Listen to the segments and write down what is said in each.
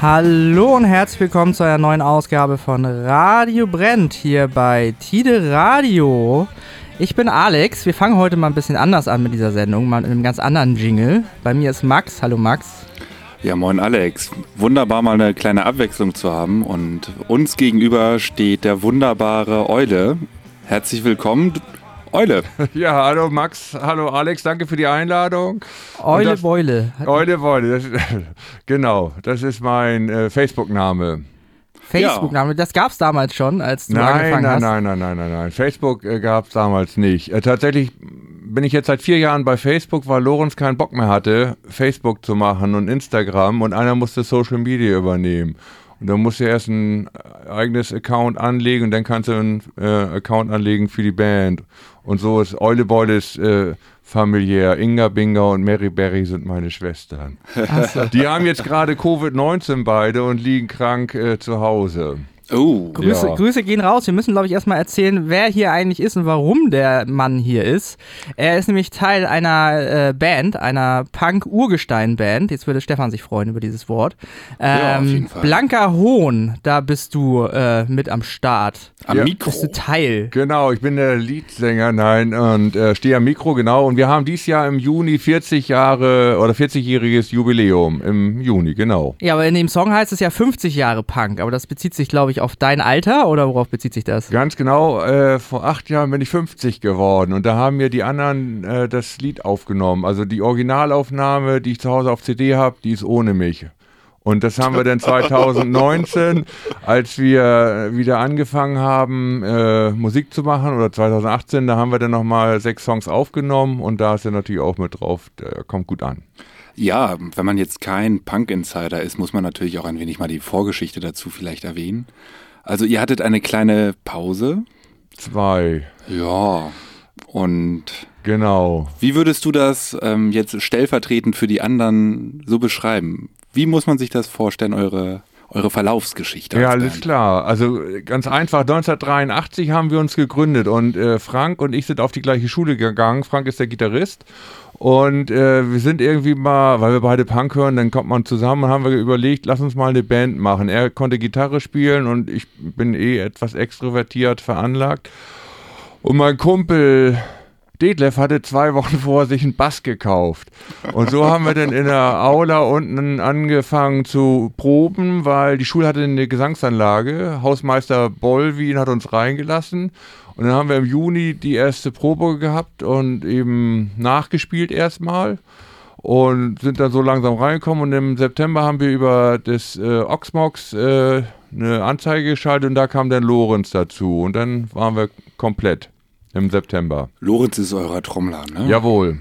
Hallo und herzlich willkommen zu einer neuen Ausgabe von Radio Brennt hier bei Tide Radio. Ich bin Alex. Wir fangen heute mal ein bisschen anders an mit dieser Sendung, mal mit einem ganz anderen Jingle. Bei mir ist Max. Hallo Max. Ja, moin Alex. Wunderbar mal eine kleine Abwechslung zu haben und uns gegenüber steht der wunderbare Eule. Herzlich willkommen. Eule. Ja, hallo Max, hallo Alex, danke für die Einladung. Eule das, Beule. Eule Beule, das, genau, das ist mein äh, Facebook-Name. Facebook-Name, ja. das gab es damals schon, als du nein, angefangen nein, hast? Nein, nein, nein, nein, nein, Facebook äh, gab es damals nicht. Äh, tatsächlich bin ich jetzt seit vier Jahren bei Facebook, weil Lorenz keinen Bock mehr hatte, Facebook zu machen und Instagram und einer musste Social Media übernehmen. Und dann musst du erst ein eigenes Account anlegen und dann kannst du einen äh, Account anlegen für die Band. Und so ist Eule Beule ist äh, familiär. Inga Binga und Mary Berry sind meine Schwestern. So. Die haben jetzt gerade Covid-19 beide und liegen krank äh, zu Hause. Oh, Grüße, ja. Grüße gehen raus. Wir müssen, glaube ich, erstmal erzählen, wer hier eigentlich ist und warum der Mann hier ist. Er ist nämlich Teil einer äh, Band, einer Punk-Urgestein-Band. Jetzt würde Stefan sich freuen über dieses Wort. Ähm, ja, auf ähm, jeden Fall. Blanker Hohn, da bist du äh, mit am Start. Am ja. Mikro. Bist du Teil. Genau, ich bin der Leadsänger, nein, und äh, stehe am Mikro, genau. Und wir haben dieses Jahr im Juni 40 Jahre oder 40-jähriges Jubiläum. Im Juni, genau. Ja, aber in dem Song heißt es ja 50 Jahre Punk, aber das bezieht sich, glaube ich, sich auf dein Alter oder worauf bezieht sich das? Ganz genau, äh, vor acht Jahren bin ich 50 geworden und da haben mir die anderen äh, das Lied aufgenommen. Also die Originalaufnahme, die ich zu Hause auf CD habe, die ist ohne mich. Und das haben wir dann 2019, als wir wieder angefangen haben, äh, Musik zu machen, oder 2018, da haben wir dann nochmal sechs Songs aufgenommen und da ist er natürlich auch mit drauf, der kommt gut an. Ja, wenn man jetzt kein Punk-Insider ist, muss man natürlich auch ein wenig mal die Vorgeschichte dazu vielleicht erwähnen. Also ihr hattet eine kleine Pause. Zwei. Ja. Und genau. Wie würdest du das ähm, jetzt stellvertretend für die anderen so beschreiben? Wie muss man sich das vorstellen, eure eure Verlaufsgeschichte. Ja, alles klar. Also ganz einfach, 1983 haben wir uns gegründet und äh, Frank und ich sind auf die gleiche Schule gegangen. Frank ist der Gitarrist und äh, wir sind irgendwie mal, weil wir beide Punk hören, dann kommt man zusammen und haben wir überlegt, lass uns mal eine Band machen. Er konnte Gitarre spielen und ich bin eh etwas extrovertiert veranlagt. Und mein Kumpel Detlef hatte zwei Wochen vorher sich einen Bass gekauft. Und so haben wir dann in der Aula unten angefangen zu proben, weil die Schule hatte eine Gesangsanlage. Hausmeister Bollwin hat uns reingelassen. Und dann haben wir im Juni die erste Probe gehabt und eben nachgespielt erstmal und sind dann so langsam reingekommen und im September haben wir über das äh, Oxmox äh, eine Anzeige geschaltet und da kam dann Lorenz dazu und dann waren wir komplett im September. Lorenz ist eurer Trommler, ne? Jawohl.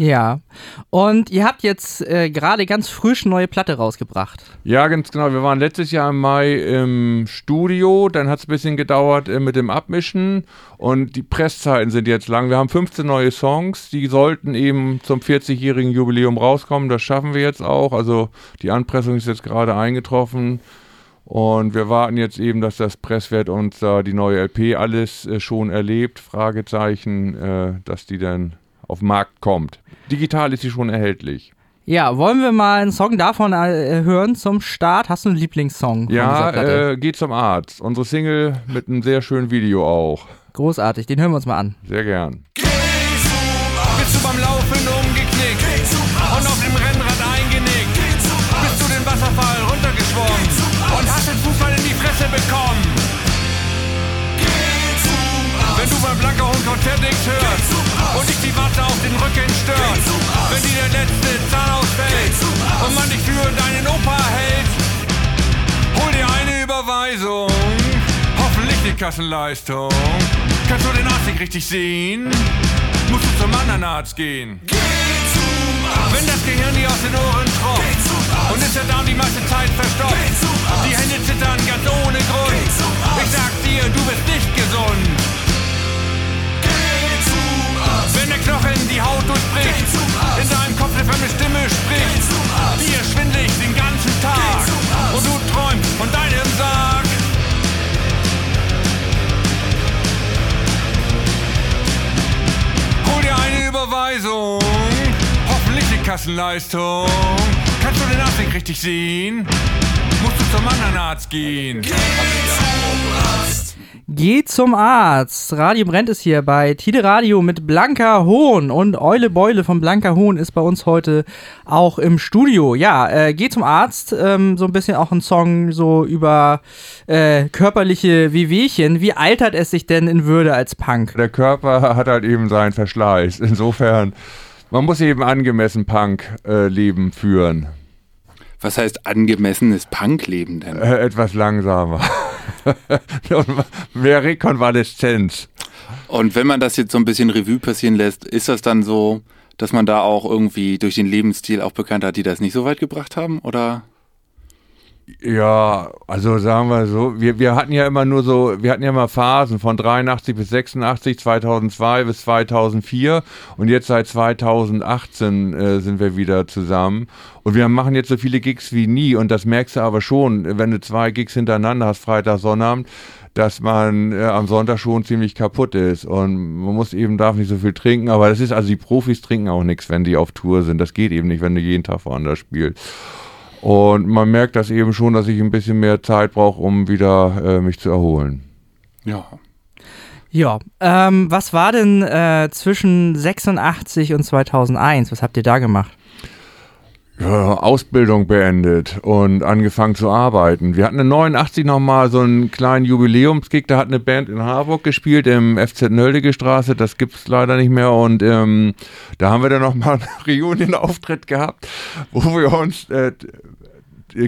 Ja. Und ihr habt jetzt äh, gerade ganz frisch neue Platte rausgebracht. Ja, ganz genau. Wir waren letztes Jahr im Mai im Studio. Dann hat es ein bisschen gedauert äh, mit dem Abmischen. Und die Presszeiten sind jetzt lang. Wir haben 15 neue Songs. Die sollten eben zum 40-jährigen Jubiläum rauskommen. Das schaffen wir jetzt auch. Also die Anpressung ist jetzt gerade eingetroffen. Und wir warten jetzt eben, dass das Presswert uns da die neue LP alles äh, schon erlebt. Fragezeichen, äh, dass die dann auf den Markt kommt. Digital ist sie schon erhältlich. Ja, wollen wir mal einen Song davon äh, hören zum Start? Hast du einen Lieblingssong? Ja, äh, geht zum Arzt. Unsere Single mit einem sehr schönen Video auch. Großartig, den hören wir uns mal an. Sehr gern. Geh und dich die Watte auf den Rücken stört, wenn dir der letzte Zahn ausfällt und man dich für deinen Opa hält, hol dir eine Überweisung, hoffentlich die Kassenleistung. Kannst du den Arzt nicht richtig sehen? Musst du zum anderen Arzt gehen. Wenn das Gehirn dir aus den Ohren tropft und ist der Darm die meiste Zeit verstopft, die Hände zittern ganz ohne Grund. Ich sag dir, du bist nicht gesund. Knochen die Haut durchbricht, in deinem Kopf eine fremde Stimme spricht, dir schwindelig den ganzen Tag und du träumst von deinem Sarg. Hol dir eine Überweisung, hoffentlich die Kassenleistung. Kannst du den Arzt richtig sehen? zum anderen Arzt gehen. Geh zum Arzt. Radio Brennt ist hier bei Tide Radio mit Blanka Hohn und Eule Beule von Blanka Hohn ist bei uns heute auch im Studio. Ja, äh, Geh zum Arzt. Ähm, so ein bisschen auch ein Song so über äh, körperliche Wehwehchen. Wie altert es sich denn in Würde als Punk? Der Körper hat halt eben seinen Verschleiß. Insofern, man muss eben angemessen Punk-Leben äh, führen. Was heißt angemessenes Punk-Leben denn? Äh, etwas langsamer. Mehr Rekonvaleszenz. Und wenn man das jetzt so ein bisschen Revue passieren lässt, ist das dann so, dass man da auch irgendwie durch den Lebensstil auch bekannt hat, die das nicht so weit gebracht haben? Oder? Ja, also sagen wir so, wir, wir hatten ja immer nur so, wir hatten ja immer Phasen von 83 bis 86, 2002 bis 2004 und jetzt seit 2018 äh, sind wir wieder zusammen und wir machen jetzt so viele Gigs wie nie und das merkst du aber schon, wenn du zwei Gigs hintereinander hast, Freitag, Sonnabend, dass man äh, am Sonntag schon ziemlich kaputt ist und man muss eben, darf nicht so viel trinken, aber das ist, also die Profis trinken auch nichts, wenn die auf Tour sind, das geht eben nicht, wenn du jeden Tag woanders spielst. Und man merkt das eben schon, dass ich ein bisschen mehr Zeit brauche, um wieder äh, mich zu erholen. Ja. Ja, ähm, was war denn äh, zwischen 86 und 2001? Was habt ihr da gemacht? Ausbildung beendet und angefangen zu arbeiten. Wir hatten in 89 nochmal so einen kleinen Jubiläumsgig, da hat eine Band in Harburg gespielt, im FZ Nöldige Straße, das gibt es leider nicht mehr. Und ähm, da haben wir dann nochmal einen Reunion-Auftritt gehabt, wo wir uns äh,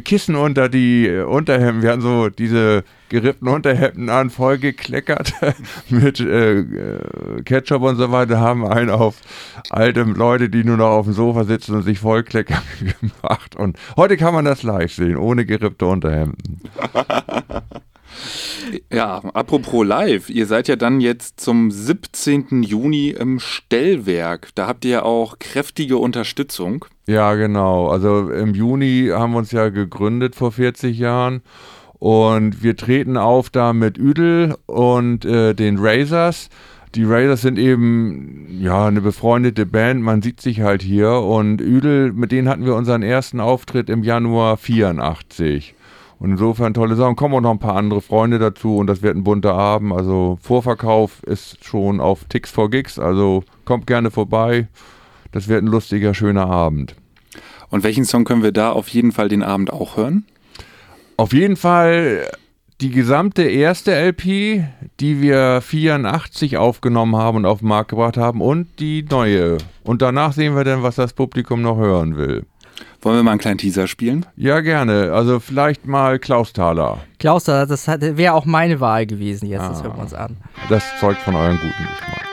Kissen unter die Unterhemden, wir hatten so diese gerippten Unterhemden an, voll gekleckert mit äh, äh, Ketchup und so weiter, haben einen auf alte Leute, die nur noch auf dem Sofa sitzen und sich vollkleckern gemacht. Und heute kann man das live sehen, ohne gerippte Unterhemden. Ja, apropos live, ihr seid ja dann jetzt zum 17. Juni im Stellwerk. Da habt ihr ja auch kräftige Unterstützung. Ja, genau. Also im Juni haben wir uns ja gegründet vor 40 Jahren und wir treten auf da mit Üdel und äh, den Razors. Die Razors sind eben ja eine befreundete Band, man sieht sich halt hier und Üdel, mit denen hatten wir unseren ersten Auftritt im Januar 84. Und insofern tolle Sachen. Kommen auch noch ein paar andere Freunde dazu und das wird ein bunter Abend. Also Vorverkauf ist schon auf Tix for Gigs, also kommt gerne vorbei. Das wird ein lustiger, schöner Abend. Und welchen Song können wir da auf jeden Fall den Abend auch hören? Auf jeden Fall die gesamte erste LP, die wir 84 aufgenommen haben und auf den Markt gebracht haben und die neue. Und danach sehen wir dann, was das Publikum noch hören will. Wollen wir mal einen kleinen Teaser spielen? Ja, gerne. Also vielleicht mal Klaus Thaler. Klaus Thaler, das wäre auch meine Wahl gewesen jetzt. Ah, das hören wir uns an. Das zeugt von eurem guten Geschmack.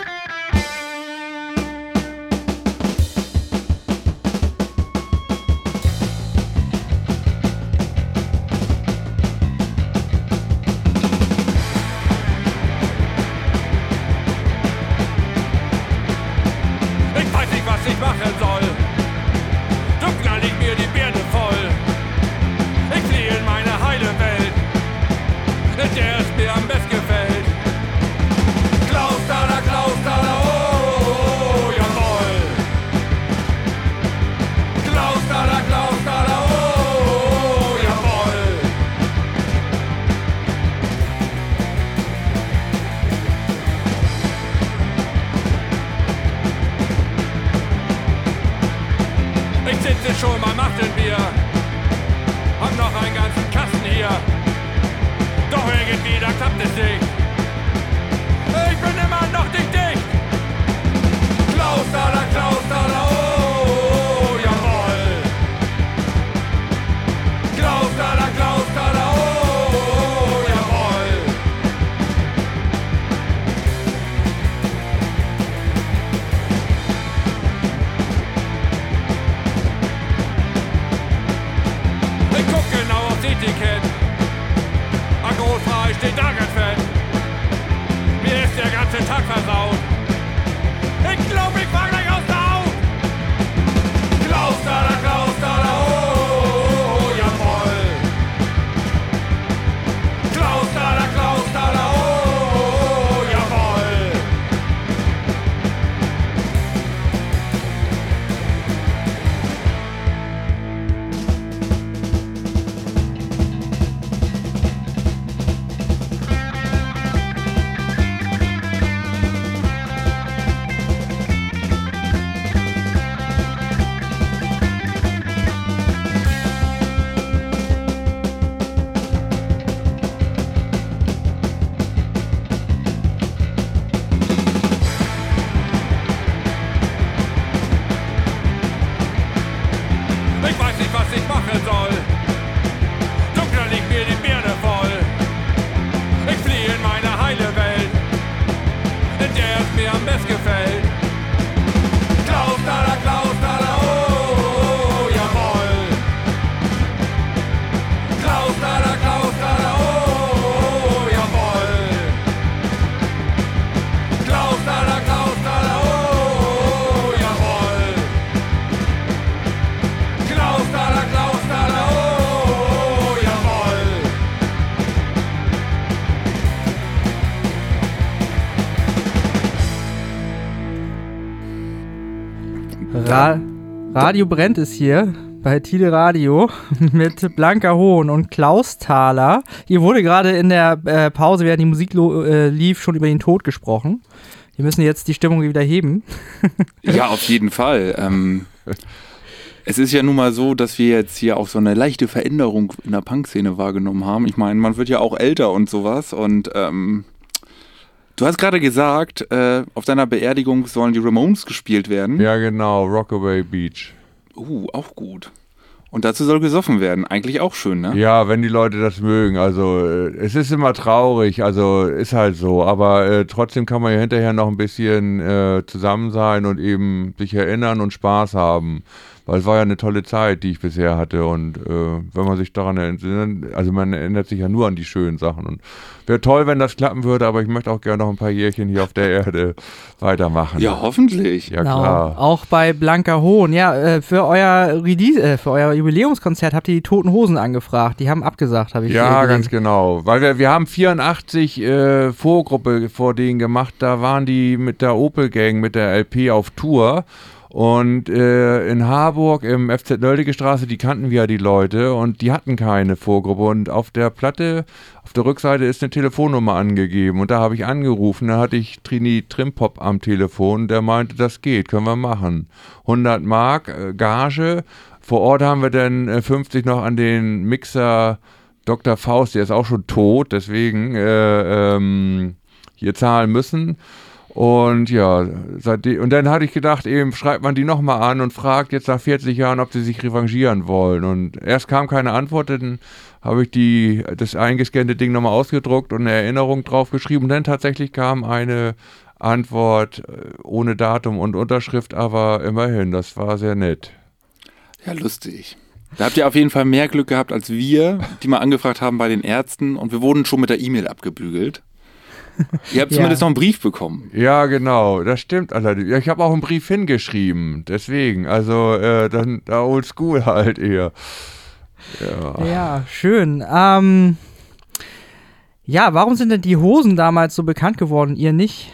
Radio Brennt ist hier bei Tide Radio mit Blanka Hohn und Klaus Thaler. Hier wurde gerade in der äh, Pause, während die Musik äh, lief, schon über den Tod gesprochen. Wir müssen jetzt die Stimmung wieder heben. Ja, auf jeden Fall. Ähm, es ist ja nun mal so, dass wir jetzt hier auch so eine leichte Veränderung in der Punk-Szene wahrgenommen haben. Ich meine, man wird ja auch älter und sowas. Und ähm, du hast gerade gesagt, äh, auf deiner Beerdigung sollen die Ramones gespielt werden. Ja, genau, Rockaway Beach. Uh, auch gut. Und dazu soll gesoffen werden. Eigentlich auch schön, ne? Ja, wenn die Leute das mögen. Also äh, es ist immer traurig, also ist halt so. Aber äh, trotzdem kann man ja hinterher noch ein bisschen äh, zusammen sein und eben sich erinnern und Spaß haben. Weil es war ja eine tolle Zeit, die ich bisher hatte. Und äh, wenn man sich daran erinnert, also man erinnert sich ja nur an die schönen Sachen. Und wäre toll, wenn das klappen würde, aber ich möchte auch gerne noch ein paar Jährchen hier auf der Erde weitermachen. Ja, hoffentlich. Ja, klar. Genau. Auch bei Blanka Hohn. Ja, äh, für euer Release, äh, für euer Jubiläumskonzert habt ihr die Toten Hosen angefragt. Die haben abgesagt, habe ich Ja, ganz genau. Weil wir, wir haben 84 äh, Vorgruppe vor denen gemacht. Da waren die mit der Opel Gang, mit der LP auf Tour. Und äh, in Harburg im FZ Nöldige Straße, die kannten wir ja die Leute und die hatten keine Vorgruppe. Und auf der Platte, auf der Rückseite ist eine Telefonnummer angegeben. Und da habe ich angerufen, da hatte ich Trini Trimpop am Telefon, der meinte, das geht, können wir machen. 100 Mark äh, Gage. Vor Ort haben wir dann äh, 50 noch an den Mixer Dr. Faust, der ist auch schon tot, deswegen äh, ähm, hier zahlen müssen. Und ja, seitdem, und dann hatte ich gedacht, eben schreibt man die nochmal an und fragt jetzt nach 40 Jahren, ob sie sich revanchieren wollen. Und erst kam keine Antwort, dann habe ich die, das eingescannte Ding nochmal ausgedruckt und eine Erinnerung drauf geschrieben. Und dann tatsächlich kam eine Antwort äh, ohne Datum und Unterschrift, aber immerhin, das war sehr nett. Ja, lustig. Da habt ihr auf jeden Fall mehr Glück gehabt als wir, die mal angefragt haben bei den Ärzten. Und wir wurden schon mit der E-Mail abgebügelt. Ihr habt Ja. zumindest noch einen Brief bekommen. Ja, genau, das stimmt allerdings. Ja, ich habe auch einen Brief hingeschrieben, deswegen, also äh, dann da oldschool halt eher. Ja. Ja, schön. Ähm, ja, warum sind denn die Hosen damals so bekannt geworden, ihr nicht?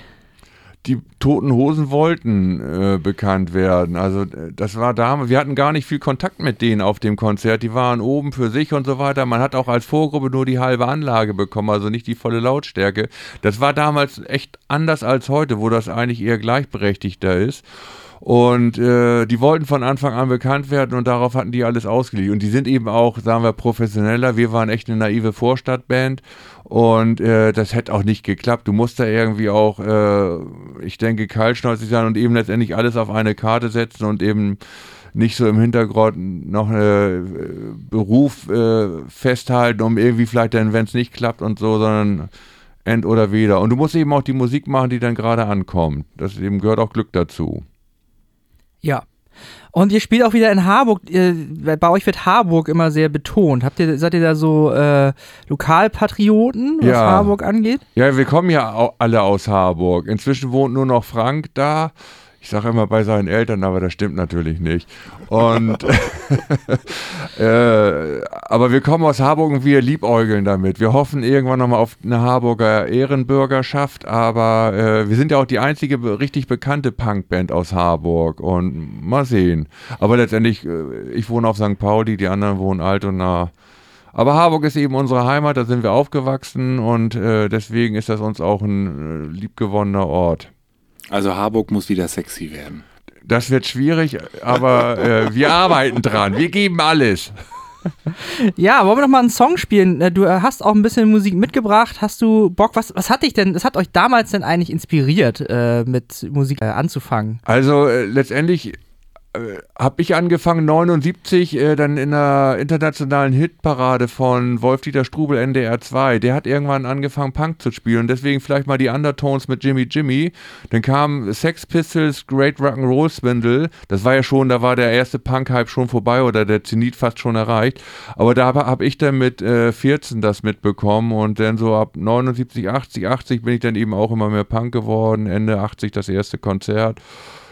Die Toten Hosen wollten äh, bekannt werden. Also äh, das war damals, wir hatten gar nicht viel Kontakt mit denen auf dem Konzert. Die waren oben für sich und so weiter. Man hat auch als Vorgruppe nur die halbe Anlage bekommen, also nicht die volle Lautstärke. Das war damals echt anders als heute, wo das eigentlich eher gleichberechtigter ist. Und äh, die wollten von Anfang an bekannt werden und darauf hatten die alles ausgelegt. Und die sind eben auch, sagen wir, professioneller. Wir waren echt eine naive Vorstadtband und äh, das hätte auch nicht geklappt. Du musst da irgendwie auch, äh, ich denke, kaltschnäuzig sein und eben letztendlich alles auf eine Karte setzen und eben nicht so im Hintergrund noch einen Beruf äh, festhalten, um irgendwie vielleicht dann, wenn es nicht klappt und so, sondern end oder weder. Und du musst eben auch die Musik machen, die dann gerade ankommt. Das eben gehört auch Glück dazu. Ja. Und ihr spielt auch wieder in Harburg. Bei euch wird Harburg immer sehr betont. Habt ihr, seid ihr da so äh, Lokalpatrioten, was Ja. Harburg angeht? Ja, wir kommen ja alle aus Harburg. Inzwischen wohnt nur noch Frank da. Ich sage immer bei seinen Eltern, aber das stimmt natürlich nicht. Und äh, aber wir kommen aus Harburg und wir liebäugeln damit. Wir hoffen irgendwann nochmal auf eine Harburger Ehrenbürgerschaft, aber äh, wir sind ja auch die einzige richtig bekannte Punkband aus Harburg und mal sehen. Aber letztendlich, äh, ich wohne auf St. Pauli, die anderen wohnen Altona. Aber Harburg ist eben unsere Heimat, da sind wir aufgewachsen und äh, deswegen ist das uns auch ein äh, liebgewonnener Ort. Also Harburg muss wieder sexy werden. Das wird schwierig, aber äh, wir arbeiten dran. Wir geben alles. Ja, wollen wir noch mal einen Song spielen? Äh, Du äh, hast auch ein bisschen Musik mitgebracht. Hast du Bock? Was, was hat dich denn, was hat euch damals denn eigentlich inspiriert, äh, mit Musik äh, anzufangen? Also äh, letztendlich habe ich angefangen 79 äh, dann in der internationalen Hitparade von Wolf-Dieter Strubel NDR 2. Der hat irgendwann angefangen Punk zu spielen deswegen vielleicht mal die Undertones mit Jimmy Jimmy. Dann kam Sex Pistols Great Rock'n'Roll Swindle. Das war ja schon, da war der erste Punk-Hype schon vorbei oder der Zenit fast schon erreicht. Aber da habe hab ich dann mit äh, 14 das mitbekommen und dann so ab 79, 80, 80 bin ich dann eben auch immer mehr Punk geworden. Ende 80 das erste Konzert.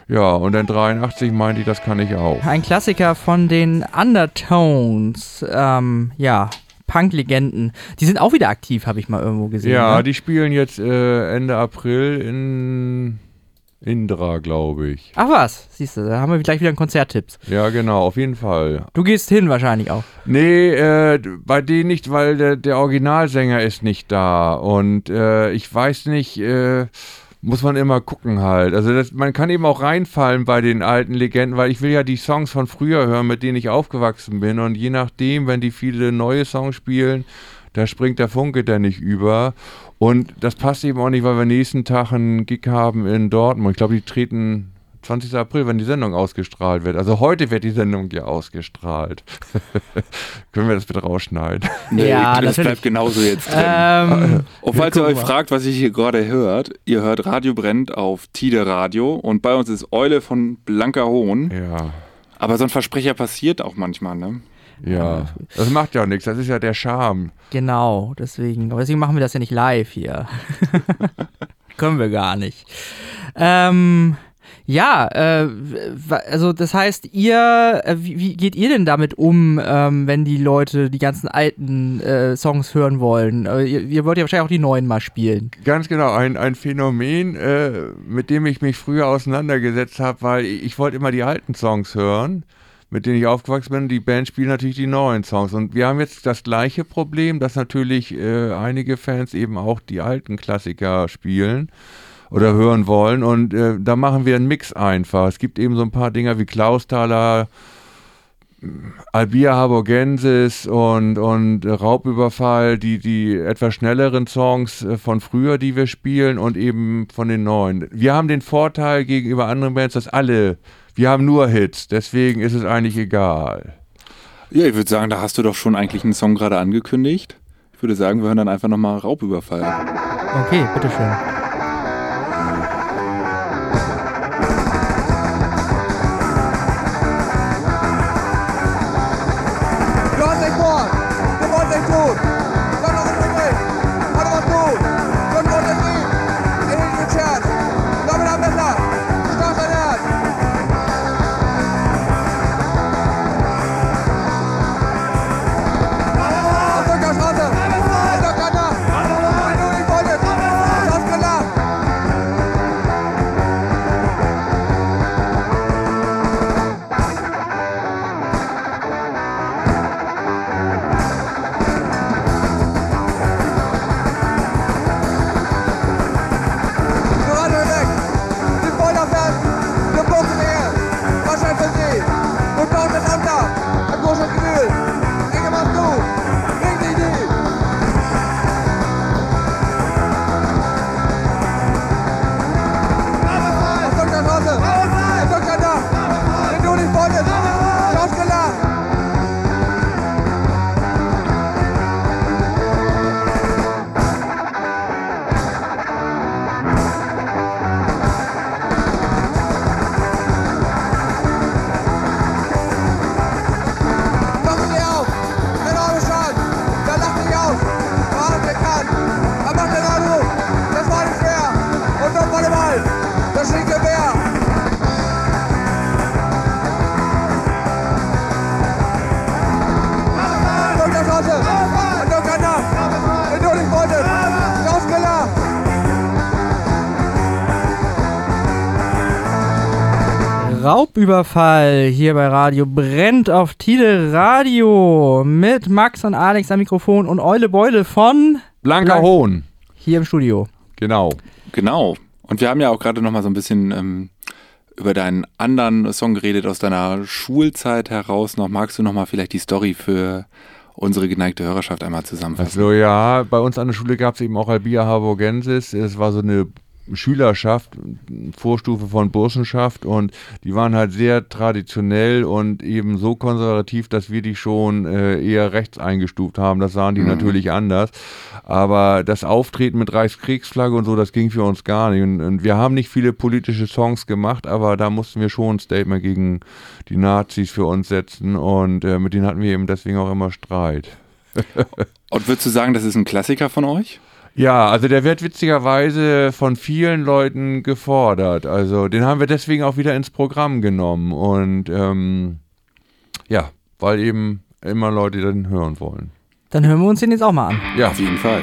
Ja, und dann 83 meinte ich, das kann ich auch. Ein Klassiker von den Undertones. Ähm, ja, Punk-Legenden. Die sind auch wieder aktiv, habe ich mal irgendwo gesehen. Ja, ne? die spielen jetzt äh, Ende April in Indra, glaube ich. Ach was, siehst du, da haben wir gleich wieder einen Konzerttipps. Ja, genau, auf jeden Fall. Du gehst hin wahrscheinlich auch. Nee, äh, bei denen nicht, weil der, der Originalsänger ist nicht da. Und äh, ich weiß nicht, äh, muss man immer gucken halt. Also das, man kann eben auch reinfallen bei den alten Legenden, weil ich will ja die Songs von früher hören, mit denen ich aufgewachsen bin. Und je nachdem, wenn die viele neue Songs spielen, da springt der Funke dann nicht über. Und das passt eben auch nicht, weil wir nächsten Tag einen Gig haben in Dortmund. Ich glaube, die treten 20. April, wenn die Sendung ausgestrahlt wird. Also heute wird die Sendung ja ausgestrahlt. Können wir das bitte rausschneiden? Nee, Ja, das natürlich. bleibt genauso jetzt drin. Ähm, Und falls ihr euch mal. fragt, was ihr hier gerade hört, ihr hört Radio Brennt auf Tide Radio und bei uns ist Eule von Blanker Hohn. Ja. Aber so ein Versprecher passiert auch manchmal, ne? Ja, das macht ja auch nichts. Das ist ja der Charme. genau, deswegen. Aber deswegen machen wir das ja nicht live hier. Können wir gar nicht. Ähm, ja, äh, also das heißt, ihr, äh, wie, geht ihr denn damit um, ähm, wenn die Leute die ganzen alten äh, Songs hören wollen? Äh, ihr, ihr wollt ja wahrscheinlich auch die neuen mal spielen. Ganz genau, ein, ein Phänomen, äh, mit dem ich mich früher auseinandergesetzt habe, weil ich, ich wollte immer die alten Songs hören, mit denen ich aufgewachsen bin. Die Band spielt natürlich die neuen Songs. Und wir haben jetzt das gleiche Problem, dass natürlich äh, einige Fans eben auch die alten Klassiker spielen oder hören wollen. Und äh, da machen wir einen Mix einfach. Es gibt eben so ein paar Dinger wie Klausthaler, Albia Harbogensis und, und Raubüberfall, die, die etwas schnelleren Songs äh, von früher, die wir spielen und eben von den neuen. Wir haben den Vorteil gegenüber anderen Bands, dass alle, wir haben nur Hits, deswegen ist es eigentlich egal. Ja, ich würde sagen, da hast du doch schon eigentlich einen Song gerade angekündigt. Ich würde sagen, wir hören dann einfach nochmal Raubüberfall. Okay, bitteschön. Raubüberfall hier bei Radio brennt auf Tide Radio mit Max und Alex am Mikrofon und Eule Beule von Blanker Blank- Hohn, hier im Studio. genau. Genau. Und wir haben ja auch gerade nochmal so ein bisschen ähm, über deinen anderen Song geredet aus deiner Schulzeit heraus. Noch magst du nochmal vielleicht die Story für unsere geneigte Hörerschaft einmal zusammenfassen? Also ja, bei uns an der Schule gab es eben auch Albia Harbogensis. Es war so eine Schülerschaft, Vorstufe von Burschenschaft und die waren halt sehr traditionell und eben so konservativ, dass wir die schon äh, eher rechts eingestuft haben. Das sahen die mhm. natürlich anders. Aber das Auftreten mit Reichskriegsflagge und so, das ging für uns gar nicht. Und, und, wir haben nicht viele politische Songs gemacht, aber da mussten wir schon ein Statement gegen die Nazis für uns setzen und äh, mit denen hatten wir eben deswegen auch immer Streit. und würdest du sagen, das ist ein Klassiker von euch? Ja, also der wird witzigerweise von vielen Leuten gefordert. Also den haben wir deswegen auch wieder ins Programm genommen. Und ähm, ja, weil eben immer Leute den hören wollen. Dann hören wir uns den jetzt auch mal an. Ja, auf jeden Fall.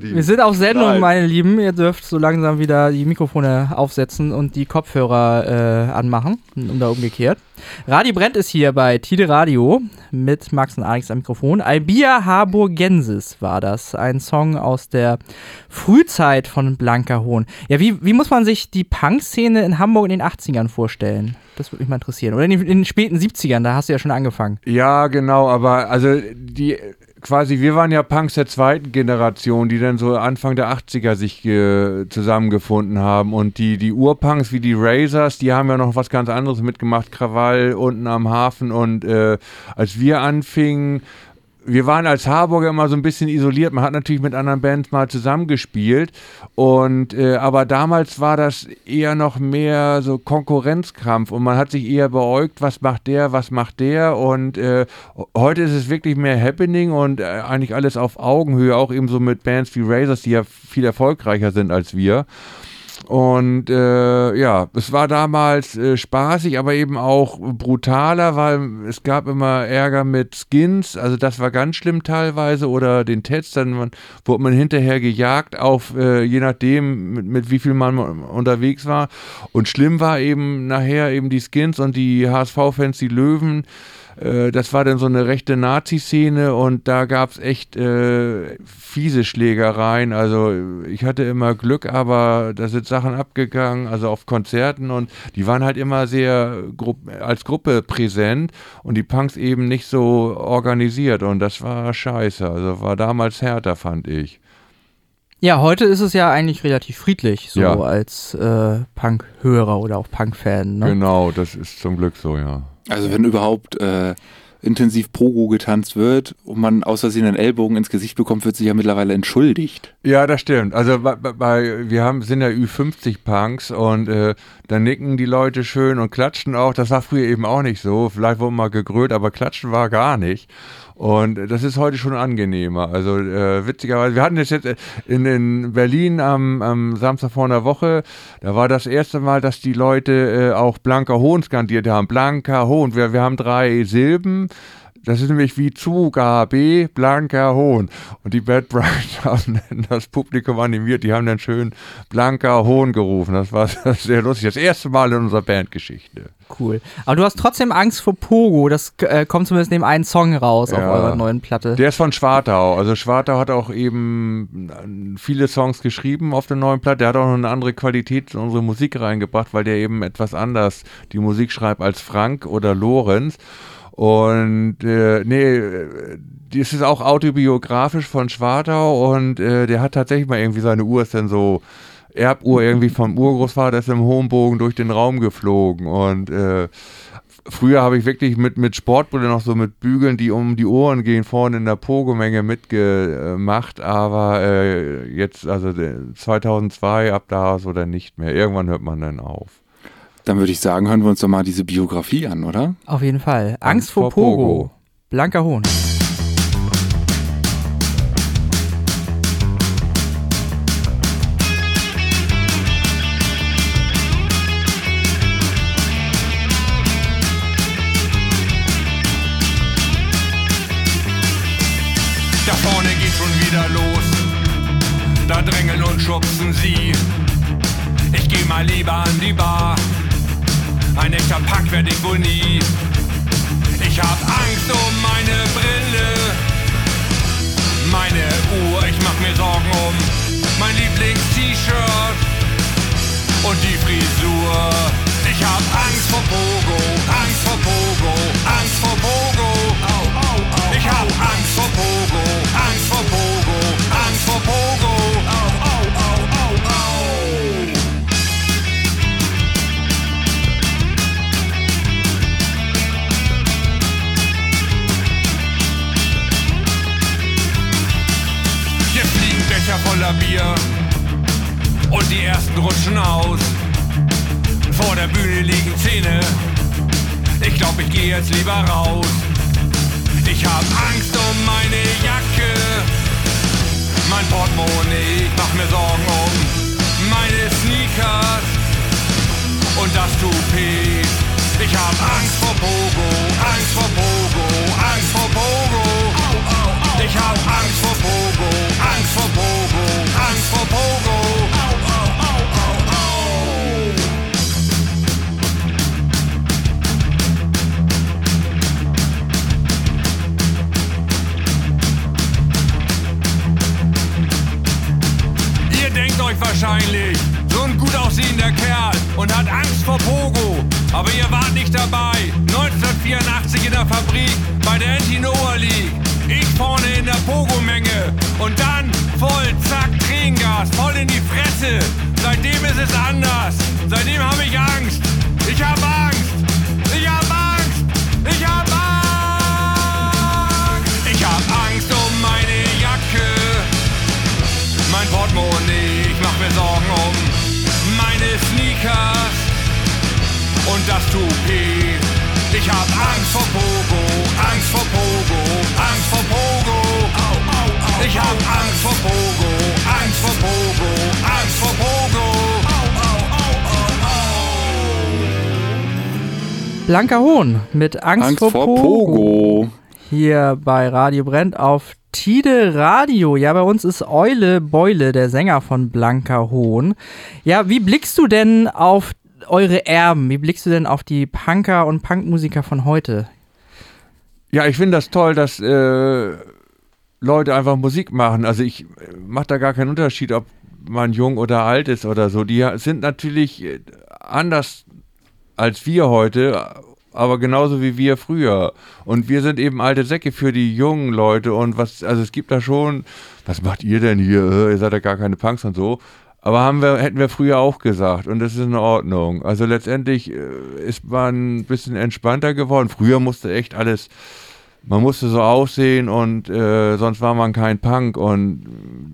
Wir sind auf Sendung, Nein. meine Lieben. Ihr dürft so langsam wieder die Mikrofone aufsetzen und die Kopfhörer äh, anmachen und da umgekehrt. Radio Brennt ist hier bei Tide Radio mit Max und Alex am Mikrofon. Albia Harburgensis war das. Ein Song aus der Frühzeit von Blanka Hohn. Ja, wie, wie muss man sich die Punk-Szene in Hamburg in den 80ern vorstellen? Das würde mich mal interessieren. Oder in den, in den, späten 70ern, da hast du ja schon angefangen. Ja, genau, aber also die quasi, wir waren ja Punks der zweiten Generation, die dann so Anfang der 80er sich äh, zusammengefunden haben. Und die, die Urpunks wie die Razors, die haben ja noch was ganz anderes mitgemacht. Krawall unten am Hafen. Und äh, als wir anfingen, wir waren als Harburger immer so ein bisschen isoliert. Man hat natürlich mit anderen Bands mal zusammengespielt. Und äh, aber damals war das eher noch mehr so Konkurrenzkampf und man hat sich eher beäugt, was macht der, was macht der. Und äh, heute ist es wirklich mehr Happening und äh, eigentlich alles auf Augenhöhe, auch eben so mit Bands wie Razors, die ja viel erfolgreicher sind als wir. Und äh, ja, es war damals äh, spaßig, aber eben auch brutaler, weil es gab immer Ärger mit Skins, also das war ganz schlimm teilweise, oder den Tets, dann wurde man hinterher gejagt auf, äh, je nachdem, mit, mit, wie viel man unterwegs war. Und schlimm war eben nachher eben die Skins und die HSV-Fans, die Löwen, äh, das war dann so eine rechte Nazi-Szene und da gab es echt äh, fiese Schlägereien. Also ich hatte immer Glück, aber da sind Sachen abgegangen, also auf Konzerten und die waren halt immer sehr gru als Gruppe präsent und die Punks eben nicht so organisiert und das war scheiße. Also war damals härter, fand ich. Ja, heute ist es ja eigentlich relativ friedlich, so ja. als äh, Punk-Hörer oder auch Punk-Fan. Ne? Genau, das ist zum Glück so, ja. Also wenn überhaupt äh, intensiv Pogo getanzt wird und man aus Versehen einen Ellbogen ins Gesicht bekommt, wird sich ja mittlerweile entschuldigt. Ja, das stimmt. Also bei, bei wir haben, sind ja Ü50-Punks und äh, da nicken die Leute schön und klatschen auch. Das war früher eben auch nicht so. Vielleicht wurde mal gegrölt, aber klatschen war gar nicht. Und das ist heute schon angenehmer. Also äh, witzigerweise, wir hatten das jetzt in, in Berlin am, am, Samstag vor einer Woche. Da war das erste Mal, dass die Leute äh, auch Blanker Hohn skandiert haben. Blanker Hohn. Wir, wir haben drei Silben das ist nämlich wie Zugabe blanker Hohn. Und die Bad Bright haben das Publikum animiert, die haben dann schön blanker Hohn gerufen. Das war sehr lustig. Das erste Mal in unserer Bandgeschichte. Cool. Aber du hast trotzdem Angst vor Pogo. Das äh, kommt zumindest neben einen Song raus ja. auf eurer neuen Platte. Der ist von Schwartau. Also Schwartau hat auch eben viele Songs geschrieben auf der neuen Platte. Der hat auch noch eine andere Qualität in unsere Musik reingebracht, weil der eben etwas anders die Musik schreibt als Frank oder Lorenz. Und äh, nee, das ist auch autobiografisch von Schwartau und äh, der hat tatsächlich mal irgendwie seine Uhr ist dann so Erbuhr irgendwie vom Urgroßvater ist im hohen Bogen durch den Raum geflogen und äh, früher habe ich wirklich mit, mit Sportbrille noch so mit Bügeln, die um die Ohren gehen, vorne in der Pogomenge mitgemacht, aber äh, jetzt, also 2002 ab da so dann nicht mehr. Irgendwann hört man dann auf. Dann würde ich sagen, hören wir uns doch mal diese Biografie an, oder? Auf jeden Fall. Angst, Angst vor, vor Pogo. Pogo. Blanker Hohn. Da vorne geht schon wieder los. Da drängeln und schubsen sie. Ich geh mal lieber an die Bar. Ein echter Pack werd ich wohl nie. Ich hab Angst um meine Brille, meine Uhr, ich mach mir Sorgen um mein Lieblings-T-Shirt und die Frisur. Ich hab Angst vor Pogo, Angst vor Pogo, Angst vor Pogo. Ich hab Angst vor Pogo, Angst vor Pogo. Becher voller Bier und die ersten rutschen aus. Vor der Bühne liegen Zähne, ich glaub, ich geh jetzt lieber raus. Ich hab Angst um meine Jacke, mein Portemonnaie, ich mach mir Sorgen um meine Sneakers und das Toupet. Ich hab Angst vor Pogo, Angst vor Pogo, Angst vor Pogo. Blanker Hohn mit Angst, Angst vor, vor Pogo. Pogo. Hier bei Radio Brennt auf Tide Radio. Ja, bei uns ist Eule Beule, der Sänger von Blanker Hohn. Ja, wie blickst du denn auf eure Erben? Wie blickst du denn auf die Punker und Punkmusiker von heute? Ja, ich finde das toll, dass äh, Leute einfach Musik machen. Also ich äh, mache da gar keinen Unterschied, ob man jung oder alt ist oder so. Die sind natürlich äh, anders als wir heute, aber genauso wie wir früher. Und wir sind eben alte Säcke für die jungen Leute. Und was, also es gibt da schon, was macht ihr denn hier? Äh, ihr seid ja gar keine Punks und so. Aber haben wir, hätten wir früher auch gesagt und das ist in Ordnung. Also letztendlich äh, ist man ein bisschen entspannter geworden. Früher musste echt alles, man musste so aussehen und äh, sonst war man kein Punk und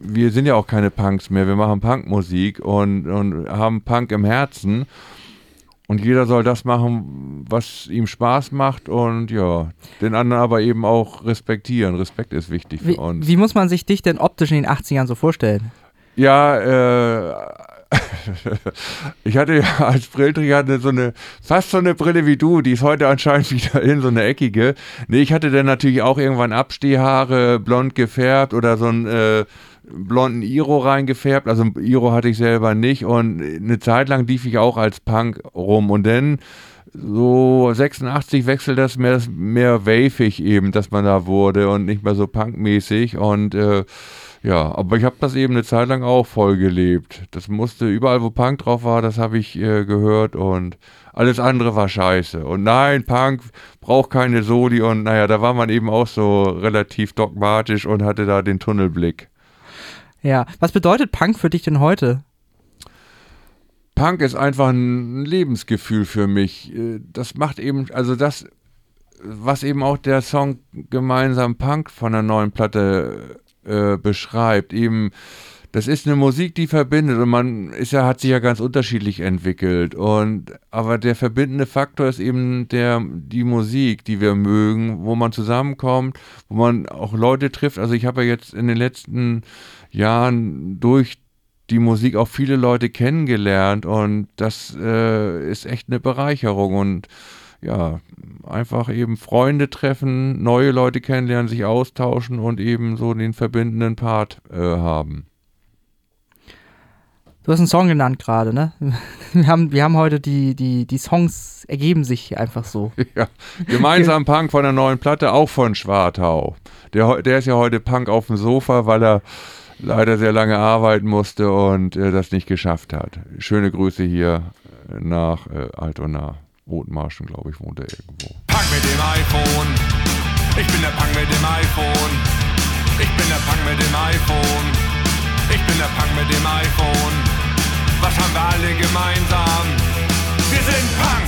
wir sind ja auch keine Punks mehr. Wir machen Punkmusik und, und haben Punk im Herzen. Und jeder soll das machen, was ihm Spaß macht und ja, den anderen aber eben auch respektieren. Respekt ist wichtig für wie, uns. Wie muss man sich dich denn optisch in den 80ern so vorstellen? Ja, äh, ich hatte ja als Brillenträger so eine, fast so eine Brille wie du, die ist heute anscheinend wieder in, so eine eckige. Nee, ich hatte dann natürlich auch irgendwann Abstehhaare, blond gefärbt oder so ein äh, blonden Iro reingefärbt. Also Iro hatte ich selber nicht und eine Zeit lang lief ich auch als Punk rum und dann so 86 wechselt das mehr, mehr wavig eben, dass man da wurde und nicht mehr so punkmäßig und äh, ja, aber ich habe das eben eine Zeit lang auch voll gelebt. Das musste überall, wo Punk drauf war, das habe ich äh, gehört und alles andere war scheiße. Und nein, Punk braucht keine Soli und naja, da war man eben auch so relativ dogmatisch und hatte da den Tunnelblick. Ja, was bedeutet Punk für dich denn heute? Punk ist einfach ein Lebensgefühl für mich. Äh, das macht eben, also das, was eben auch der Song Gemeinsam Punk von der neuen Platte äh, beschreibt. Eben, das ist eine Musik, die verbindet und man ist ja, hat sich ja ganz unterschiedlich entwickelt. Und aber der verbindende Faktor ist eben der, die Musik, die wir mögen, wo man zusammenkommt, wo man auch Leute trifft. Also ich habe ja jetzt in den letzten Jahren durch die Musik auch viele Leute kennengelernt und das äh, ist echt eine Bereicherung und ja, einfach eben Freunde treffen, neue Leute kennenlernen, sich austauschen und eben so den verbindenden Part äh, haben. Du hast einen Song genannt gerade, ne? Wir haben, wir haben heute die, die, die Songs ergeben sich einfach so. Ja, gemeinsam Punk von der neuen Platte, auch von Schwartau. Der, der ist ja heute Punk auf dem Sofa, weil er leider sehr lange arbeiten musste und äh, das nicht geschafft hat. Schöne Grüße hier nach äh, Altona. Rotenmarschen, glaube ich, wohnt er irgendwo. Punk mit dem iPhone. Ich bin der Punk mit dem iPhone. Ich bin der Punk mit dem iPhone. Ich bin der Punk mit dem iPhone. Was haben wir alle gemeinsam? Wir sind Punk.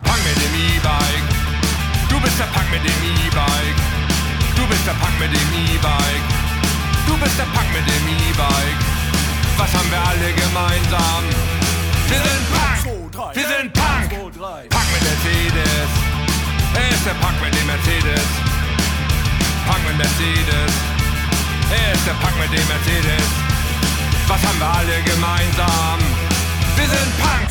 Punk mit dem E-Bike. Du bist der Punk mit dem E-Bike. Du bist der Punk mit dem E-Bike. Du bist der Punk mit dem E-Bike. Was haben wir alle gemeinsam? Wir sind Punk. Wir sind Punk. Punk mit Mercedes. Er ist der Punk mit dem Mercedes. Punk mit Mercedes. Er ist der Punk mit dem Mercedes. Was haben wir alle gemeinsam? Wir sind Punk.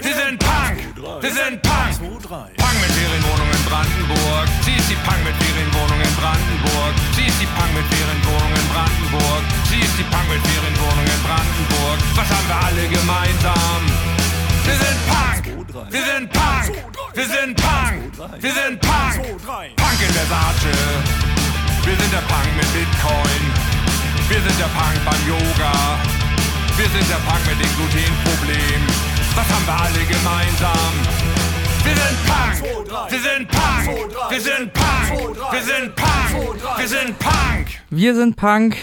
Wir sind Punk. Wir sind Punk. Punk mit Ferienwohnung in Brandenburg. Sie ist die Punk mit Ferienwohnung in Brandenburg. Sie ist die Punk mit Ferienwohnung in Brandenburg. Sie ist die Punk mit Ferienwohnung in Brandenburg. Was haben wir alle gemeinsam? Wir sind Punk. Wir sind Punk. Wir sind Punk. Wir sind Punk. Punk in Versace. Wir sind der Punk mit Bitcoin. Wir sind der Punk beim Yoga. Wir sind der Punk mit dem Glutenproblem. Was haben wir alle gemeinsam? Wir sind Punk. Wir sind Punk. Wir sind Punk. Wir sind Punk. Wir sind Punk. Wir sind Punk.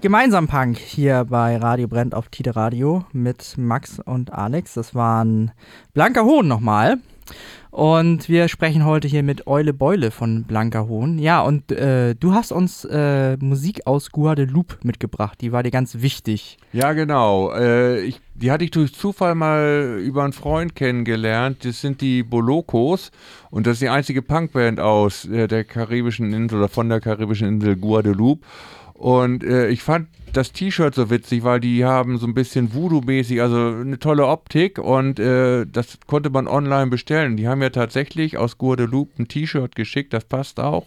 Gemeinsam Punk hier bei Radio Brennt auf Tide Radio mit Max und Alex. Das waren Blanker Hohn nochmal. Und wir sprechen heute hier mit Eule Beule von Blanker Hohn. Ja, und äh, du hast uns äh, Musik aus Guadeloupe mitgebracht. Die war dir ganz wichtig. Ja, genau. Äh, ich, die hatte ich durch Zufall mal über einen Freund kennengelernt. Das sind die Bolokos. Und das ist die einzige Punkband aus äh, der karibischen Insel oder von der karibischen Insel Guadeloupe. Und äh, ich fand das T-Shirt so witzig, weil die haben so ein bisschen Voodoo-mäßig, also eine tolle Optik und äh, das konnte man online bestellen. Die haben ja tatsächlich aus Guadeloupe ein T-Shirt geschickt, das passt auch.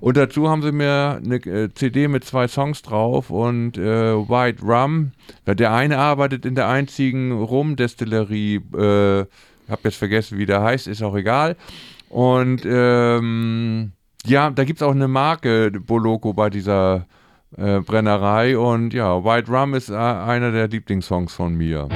Und dazu haben sie mir eine äh, CD mit zwei Songs drauf und äh, White Rum. Der eine arbeitet in der einzigen Rum-Destillerie, äh, hab jetzt vergessen, wie der heißt, ist auch egal. Und ähm, ja, da gibt es auch eine Marke, Boloko, bei dieser Brennerei. Und ja, White Rum ist äh, einer der Lieblingssongs von mir.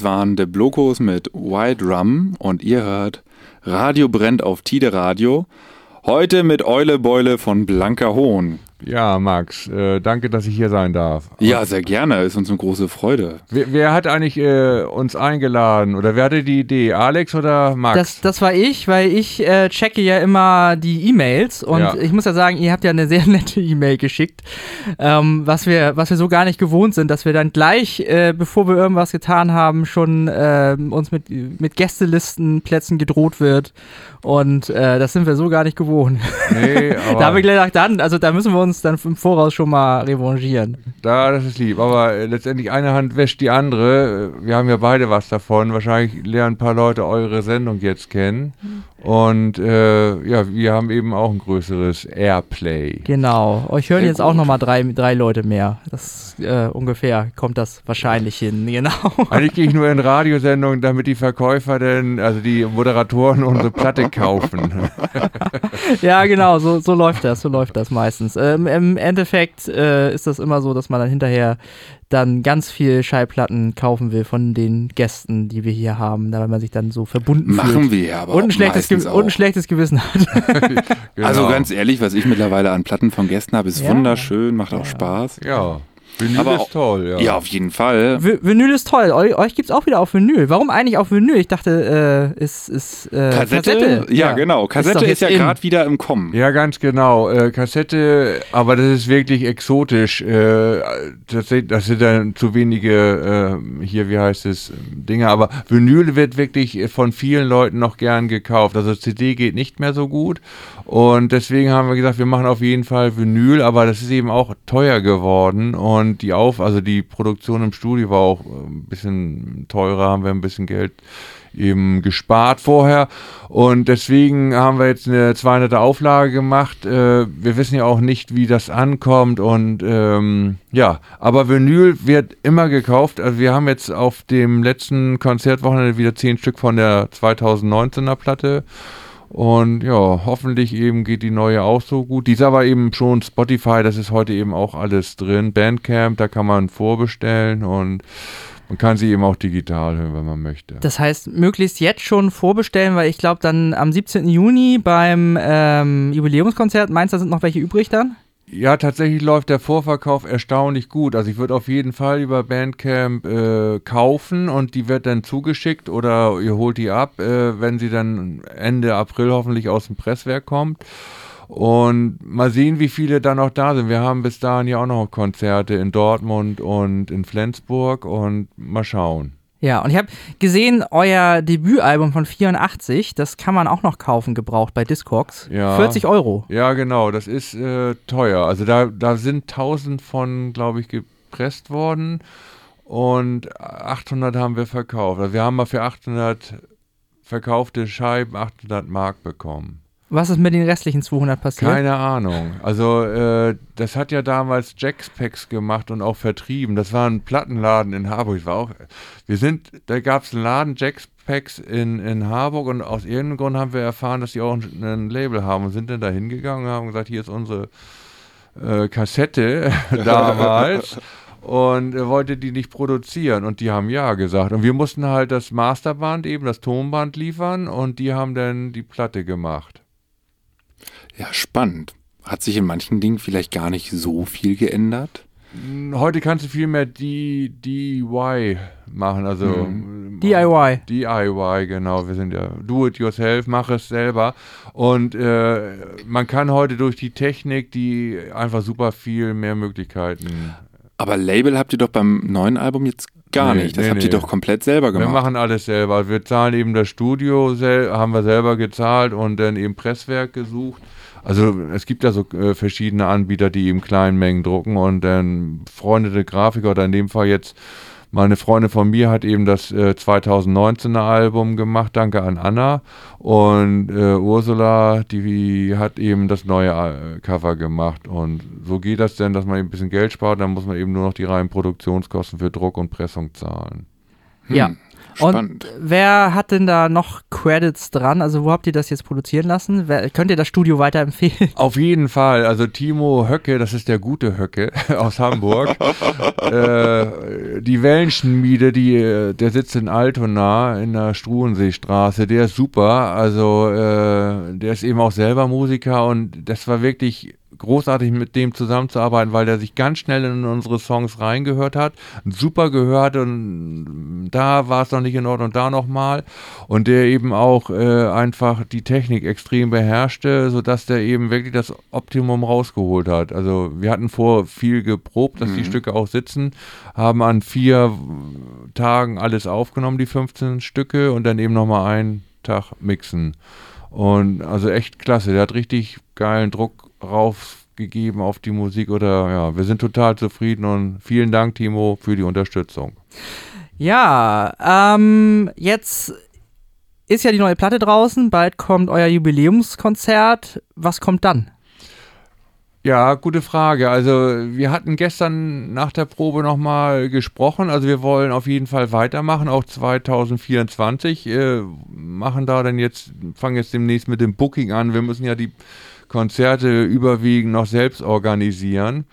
Das waren The Blokos mit White Rum und ihr hört Radio brennt auf Tide Radio. Heute mit Eule Beule von Blanker Hohn. Ja, Max, äh, danke, dass ich hier sein darf. Ja, sehr gerne. Ist uns eine große Freude. Wer, wer hat eigentlich äh, uns eingeladen oder wer hatte die Idee? Alex oder Max? Das, das war ich, weil ich äh, checke ja immer die E-Mails und Ja. ich muss ja sagen, ihr habt ja eine sehr nette E-Mail geschickt, ähm, was, wir, was wir so gar nicht gewohnt sind, dass wir dann gleich, äh, bevor wir irgendwas getan haben, schon ähm, uns mit, mit Gästelistenplätzen gedroht wird und äh, das sind wir so gar nicht gewohnt. nee, aber da haben wir gleich gedacht, dann, also da müssen wir uns dann im Voraus schon mal revanchieren. da, das ist lieb. Aber äh, letztendlich eine Hand wäscht die andere. Äh, Wir haben ja beide was davon. Wahrscheinlich lernen ein paar Leute eure Sendung jetzt kennen. Und äh, ja, wir haben eben auch ein größeres Airplay. Genau. Euch hören Sehr jetzt auch gut. nochmal drei, drei Leute mehr. Das äh, ungefähr kommt das wahrscheinlich hin, genau. Eigentlich gehe ich nur in Radiosendungen, damit die Verkäufer denn, also die Moderatoren unsere Platte kaufen. ja, genau, so, so läuft das, so läuft das meistens. Ähm, Im Endeffekt äh, ist das immer so, dass man dann hinterher dann ganz viel Schallplatten kaufen will von den Gästen, die wir hier haben, weil man sich dann so verbunden Machen fühlt. wir ja aber und ein, auch schlechtes meistens Ge und ein auch. schlechtes Gewissen hat. Genau. Also ganz ehrlich, was ich mittlerweile an Platten von Gästen habe, ist Ja. wunderschön, macht auch Spaß. Ja, Vinyl Aber ist auch- toll, ja. Ja, auf jeden Fall. Vi- Vinyl ist toll. Eu euch gibt's auch wieder auf Vinyl. Warum eigentlich auf Vinyl? Ich dachte, äh, ist, ist äh, Kassette? Ja, genau. Kassette ist, jetzt ja gerade wieder im Kommen. Ja, ganz genau. Äh, Kassette, aber das ist wirklich exotisch. Äh, das, sind, das sind dann zu wenige, äh, hier, wie heißt es, Dinge. Aber Vinyl wird wirklich äh, von vielen Leuten noch gern gekauft. Also CD geht nicht mehr so gut. Und deswegen haben wir gesagt, wir machen auf jeden Fall Vinyl, aber das ist eben auch teuer geworden. Und die Auf, also die Produktion im Studio war auch äh, ein bisschen teurer, haben wir ein bisschen Geld eben gespart vorher und deswegen haben wir jetzt eine 200er Auflage gemacht. Äh, wir wissen ja auch nicht, wie das ankommt und ähm, ja, aber Vinyl wird immer gekauft. Also wir haben jetzt auf dem letzten Konzertwochenende wieder 10 Stück von der 2019er Platte und ja, hoffentlich eben geht die neue auch so gut. Die ist aber eben schon Spotify, das ist heute eben auch alles drin. Bandcamp, da kann man vorbestellen und man kann sie eben auch digital hören, wenn man möchte. Das heißt, möglichst jetzt schon vorbestellen, weil ich glaube, dann am 17. Juni beim ähm, Jubiläumskonzert, meinst du, da sind noch welche übrig dann? Ja, tatsächlich läuft der Vorverkauf erstaunlich gut. Also ich würde auf jeden Fall über Bandcamp äh, kaufen und die wird dann zugeschickt oder ihr holt die ab, äh, wenn sie dann Ende April hoffentlich aus dem Presswerk kommt. Und mal sehen, wie viele da noch da sind. Wir haben bis dahin ja auch noch Konzerte in Dortmund und in Flensburg und mal schauen. Ja, und ich habe gesehen, euer Debütalbum von 84, das kann man auch noch kaufen, gebraucht bei Discogs. Ja. 40 Euro. Ja, genau, das ist äh, teuer. Also da, da sind 1000 von, glaube ich, gepresst worden und 800 haben wir verkauft. Also wir haben mal für 800 verkaufte Scheiben 800 Mark bekommen. Was ist mit den restlichen 200 passiert? Keine Ahnung. Also äh, das hat ja damals Jackspacks gemacht und auch vertrieben. Das war ein Plattenladen in Harburg. Ich war auch, wir sind, da gab es einen Laden Jackspacks in, in Harburg und aus irgendeinem Grund haben wir erfahren, dass die auch ein, ein Label haben und sind dann da hingegangen und haben gesagt, hier ist unsere äh, Kassette damals. Und er wollte die nicht produzieren und die haben ja gesagt. Und wir mussten halt das Masterband, eben das Tonband liefern und die haben dann die Platte gemacht. Ja, spannend. Hat sich in manchen Dingen vielleicht gar nicht so viel geändert? Heute kannst du viel mehr D- DIY machen, also Mhm. DIY. DIY, genau. Wir sind ja do it yourself, mach es selber. Und äh, man kann heute durch die Technik, die einfach super viel mehr Möglichkeiten. Aber Label habt ihr doch beim neuen Album jetzt gar Nee, nicht. Das nee, habt ihr nee. doch komplett selber Wir gemacht. machen alles selber. Wir zahlen eben das Studio, haben wir selber gezahlt und dann eben Presswerk gesucht. Also es gibt ja so äh, verschiedene Anbieter, die eben kleinen Mengen drucken und dann freundete Grafiker oder in dem Fall jetzt meine Freundin von mir hat eben das äh, 2019er Album gemacht, danke an Anna. Und äh, Ursula, die hat eben das neue äh, Cover gemacht. Und so geht das denn, dass man eben ein bisschen Geld spart, dann muss man eben nur noch die reinen Produktionskosten für Druck und Pressung zahlen. Ja. Spannend. Und wer hat denn da noch Credits dran? Also wo habt ihr das jetzt produzieren lassen? Wer, könnt ihr das Studio weiterempfehlen? Auf jeden Fall. Also Timo Höcke, das ist der gute Höcke aus Hamburg. äh, die Wellenschmiede, die, äh, der sitzt in Altona in der Struenseestraße. Der ist super. Also äh, der ist eben auch selber Musiker und das war wirklich großartig mit dem zusammenzuarbeiten, weil der sich ganz schnell in unsere Songs reingehört hat, super gehört und da war es noch nicht in Ordnung, da nochmal und der eben auch äh, einfach die Technik extrem beherrschte, sodass der eben wirklich das Optimum rausgeholt hat. Also wir hatten vor viel geprobt, dass die Stücke auch sitzen, haben an vier Tagen alles aufgenommen, die 15 Stücke und dann eben nochmal einen Tag mixen. Und also echt klasse, der hat richtig geilen Druck raufgegeben auf die Musik oder ja, wir sind total zufrieden und vielen Dank, Timo, für die Unterstützung. Ja, ähm, jetzt ist ja die neue Platte draußen, bald kommt euer Jubiläumskonzert. Was kommt dann? Ja, gute Frage. Also wir hatten gestern nach der Probe nochmal gesprochen. Also wir wollen auf jeden Fall weitermachen, auch 2024. Äh, machen da dann jetzt, fangen jetzt demnächst mit dem Booking an. Wir müssen ja die Konzerte überwiegend noch selbst organisieren.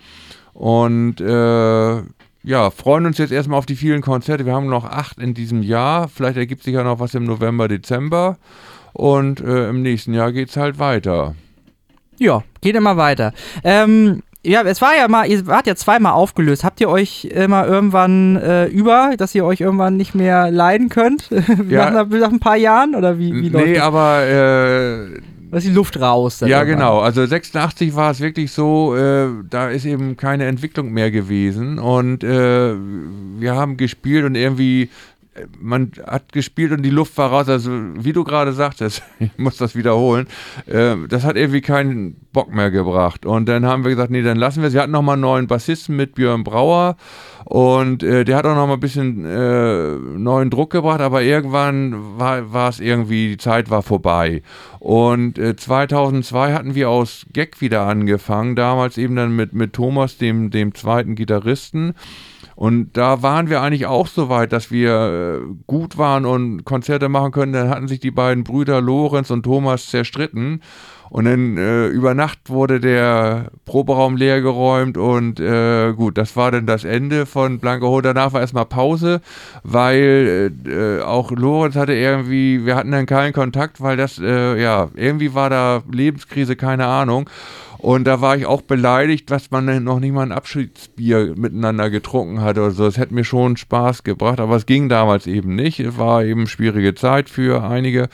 Und äh, ja, freuen uns jetzt erstmal auf die vielen Konzerte. Wir haben noch acht in diesem Jahr. Vielleicht ergibt sich ja noch was im November, Dezember. Und äh, im nächsten Jahr geht's halt weiter. Ja, geht immer weiter. Ähm, ja, es war ja mal, ihr wart ja zweimal aufgelöst. Habt ihr euch immer irgendwann äh, über, dass ihr euch irgendwann nicht mehr leiden könnt? Ja. nach, nach ein paar Jahren? Oder wie, wie nee, aber äh, Da ist die Luft raus. Ja, irgendwann. genau. Also 86 war es wirklich so, äh, da ist eben keine Entwicklung mehr gewesen und äh, wir haben gespielt und irgendwie, man hat gespielt und die Luft war raus. Also wie du gerade sagtest, ich muss das wiederholen, äh, das hat irgendwie keinen Bock mehr gebracht. Und dann haben wir gesagt, nee, dann lassen wir es. Wir hatten nochmal einen neuen Bassisten mit Björn Brauer und äh, der hat auch noch mal ein bisschen äh, neuen Druck gebracht, aber irgendwann war es irgendwie, die Zeit war vorbei. Und äh, 2002 hatten wir aus Gag wieder angefangen, damals eben dann mit, mit Thomas, dem, dem zweiten Gitarristen. Und da waren wir eigentlich auch so weit, dass wir äh, gut waren und Konzerte machen können. Dann hatten sich die beiden Brüder Lorenz und Thomas zerstritten. Und dann äh, über Nacht wurde der Proberaum leergeräumt und äh, gut, das war dann das Ende von Blanke Hole. Danach war erstmal Pause, weil äh, äh, auch Lorenz hatte irgendwie, wir hatten dann keinen Kontakt, weil das, äh, ja, irgendwie war da Lebenskrise, keine Ahnung. Und da war ich auch beleidigt, dass man noch nicht mal ein Abschiedsbier miteinander getrunken hatte oder so. Das hätte mir schon Spaß gebracht, aber es ging damals eben nicht. Es war eben schwierige Zeit für einige.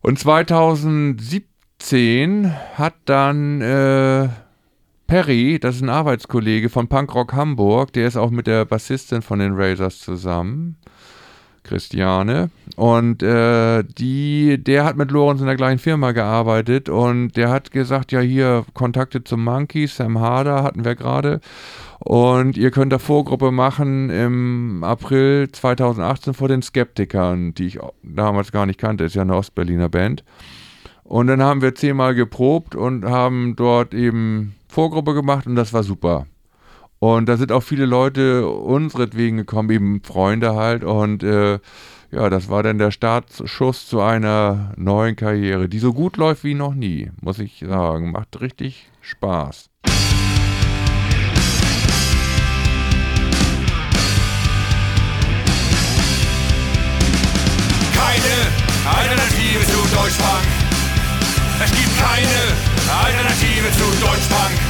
Und 2017 hat dann äh, Perry, das ist ein Arbeitskollege von Punkrock Hamburg, der ist auch mit der Bassistin von den Razors zusammen, Christiane. Und äh, die, der hat mit Lorenz in der gleichen Firma gearbeitet und der hat gesagt, ja hier Kontakte zum Monkey, Sam Harder hatten wir gerade. Und ihr könnt da Vorgruppe machen im April 2018 vor den Skeptikern, die ich damals gar nicht kannte, ist ja eine Ostberliner Band. Und dann haben wir zehnmal geprobt und haben dort eben Vorgruppe gemacht und das war super. Und da sind auch viele Leute unseretwegen gekommen, eben Freunde halt. Und äh, ja, das war dann der Startschuss zu einer neuen Karriere, die so gut läuft wie noch nie, muss ich sagen. Macht richtig Spaß. Keine Alternative zu Deutschpunk. Es gibt keine Alternative zu Deutschpunk.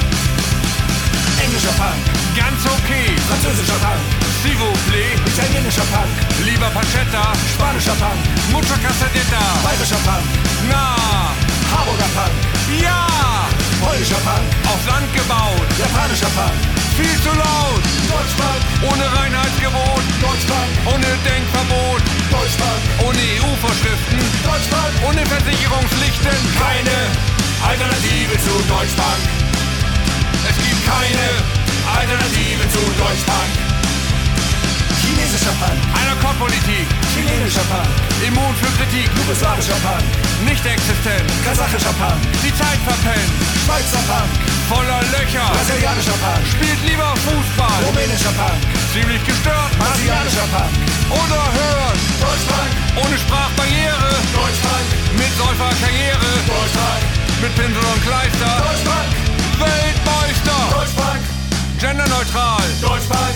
Englischer Punk, ganz okay. Französischer Punk, s'il vous plaît. Italienischer Punk, lieber Pancetta. Spanischer Punk, mucho casadeta. Bayerischer Punk, na. Hamburger Punk, ja. Polnischer Punk, aufs Land gebaut. Japanischer Punk, viel zu laut. Deutschpunk, ohne Reinheitsgebot. Deutschpunk, ohne Denkverbot. Deutschpunk, ohne EU-Vorschriften. Deutschpunk, ohne Versicherungspflichten. Keine Alternative zu Deutschpunk. Es gibt keine Alternative zu Deutschpunk. Chinesischer Punk. Einer Kopfpolitik. Chinesischer Punk. Immun für Kritik. Jugoslawischer Punk. Nicht existent. Kasachischer Punk. Die Zeit verpennt. Schweizer Punk. Voller Löcher. Brasilianischer Punk. Spielt lieber Fußball. Rumänischer Punk. Ziemlich gestört. Brasilianischer Punk. Oder hören. Deutschbank. Ohne Sprachbarriere. Deutschpunk. Mit Säuferkarriere. Deutschbank. Mit Pinsel und Kleister. Deutschpunk. Weltmeister. Deutschbank. Genderneutral. Deutschbank.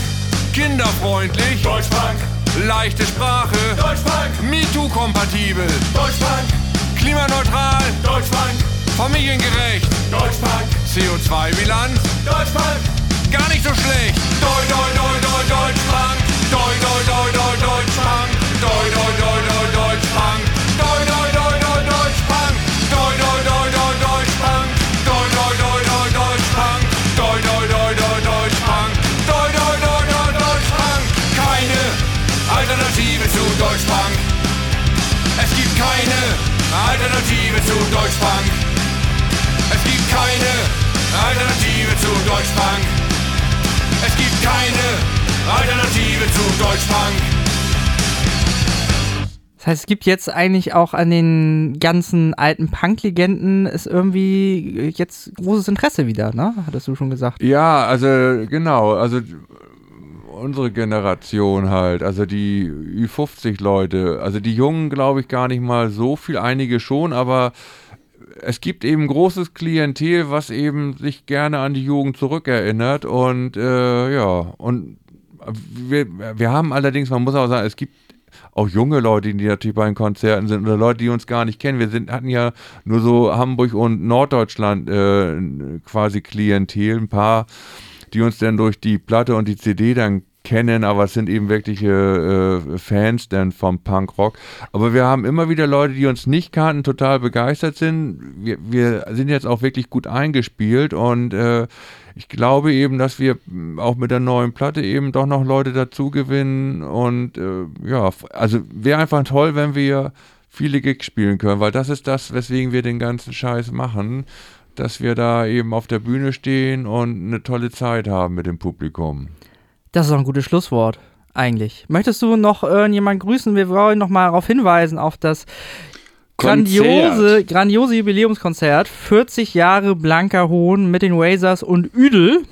Kinderfreundlich. Deutschbank. Leichte Sprache. Deutschbank. MeToo-kompatibel. Deutschbank. Klimaneutral. Deutschbank. Familiengerecht. Deutschbank. CO2-Bilanz. Deutschbank. Gar nicht so schlecht. Deutsch, Deutsch, Deutsch, Deutschbank. Alternative zu Deutschpunk. Es gibt keine Alternative zu Deutschpunk. Es gibt keine Alternative zu Deutschpunk. Das heißt, es gibt jetzt eigentlich auch an den ganzen alten Punk-Legenden ist irgendwie jetzt großes Interesse wieder, ne? Hattest du schon gesagt. Ja, also genau, also unsere Generation halt, also die Ü50-Leute, also die Jungen glaube ich gar nicht mal so viel, einige schon, aber es gibt eben großes Klientel, was eben sich gerne an die Jugend zurückerinnert und äh, ja, und wir, wir haben allerdings, man muss auch sagen, es gibt auch junge Leute, die natürlich bei den Konzerten sind oder Leute, die uns gar nicht kennen. Wir sind, hatten ja nur so Hamburg und Norddeutschland äh, quasi Klientel, ein paar, die uns dann durch die Platte und die CD dann kennen, aber es sind eben wirkliche äh, Fans dann vom Punkrock. Aber wir haben immer wieder Leute, die uns nicht kannten, total begeistert sind. Wir, wir sind jetzt auch wirklich gut eingespielt und äh, ich glaube eben, dass wir mh, auch mit der neuen Platte eben doch noch Leute dazu gewinnen und äh, ja, also wäre einfach toll, wenn wir viele Gigs spielen können, weil das ist das, weswegen wir den ganzen Scheiß machen, dass wir da eben auf der Bühne stehen und eine tolle Zeit haben mit dem Publikum. Das ist doch ein gutes Schlusswort, eigentlich. Möchtest du noch irgendjemand grüßen? Wir wollen noch mal darauf hinweisen, auf das grandiose, grandiose Jubiläumskonzert. 40 Jahre Blanker Hohn mit den Razors und Üdel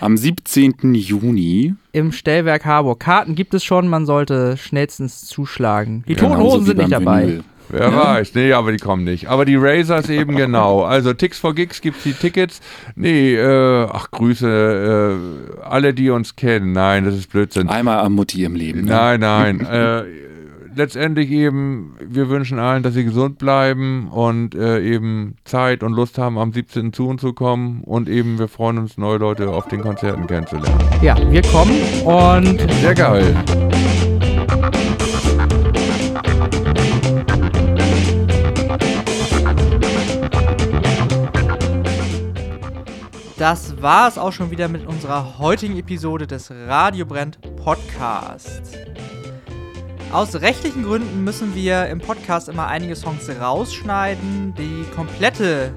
Am 17. Juni. im Stellwerk Harburg. Karten gibt es schon, man sollte schnellstens zuschlagen. Die Genauso Toten Hosen sind nicht dabei. Vinyl. Wer weiß, nee, aber die kommen nicht. Aber die Razors eben genau. Also Ticks for Gigs gibt's die Tickets. Nee, äh, ach Grüße, äh, alle, die uns kennen. Nein, das ist Blödsinn. Einmal am Mutti im Leben. Ne? Nein, nein. äh, letztendlich eben, wir wünschen allen, dass sie gesund bleiben und äh, eben Zeit und Lust haben, am 17. zu uns zu kommen. Und eben, wir freuen uns, neue Leute auf den Konzerten kennenzulernen. Ja, wir kommen und Sehr geil. Das war es auch schon wieder mit unserer heutigen Episode des Radio Brennt Podcasts. Aus rechtlichen Gründen müssen wir im Podcast immer einige Songs rausschneiden. Die komplette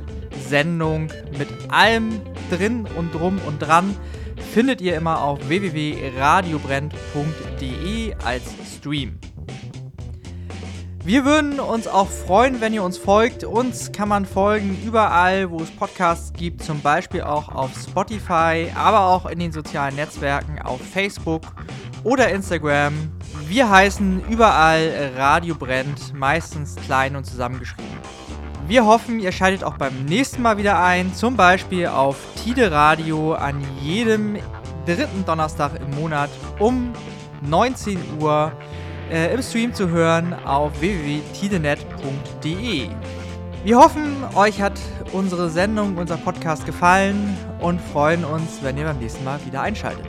Sendung mit allem drin und drum und dran findet ihr immer auf www.radiobrennt.de als Stream. Wir würden uns auch freuen, wenn ihr uns folgt. Uns kann man folgen überall, wo es Podcasts gibt, zum Beispiel auch auf Spotify, aber auch in den sozialen Netzwerken auf Facebook oder Instagram. Wir heißen überall Radio Brennt, meistens klein und zusammengeschrieben. Wir hoffen, ihr schaltet auch beim nächsten Mal wieder ein, zum Beispiel auf Tide Radio an jedem dritten Donnerstag im Monat um 19 Uhr äh, im Stream zu hören auf www.tidenet.de. Wir hoffen, euch hat unsere Sendung, unser Podcast gefallen und freuen uns, wenn ihr beim nächsten Mal wieder einschaltet.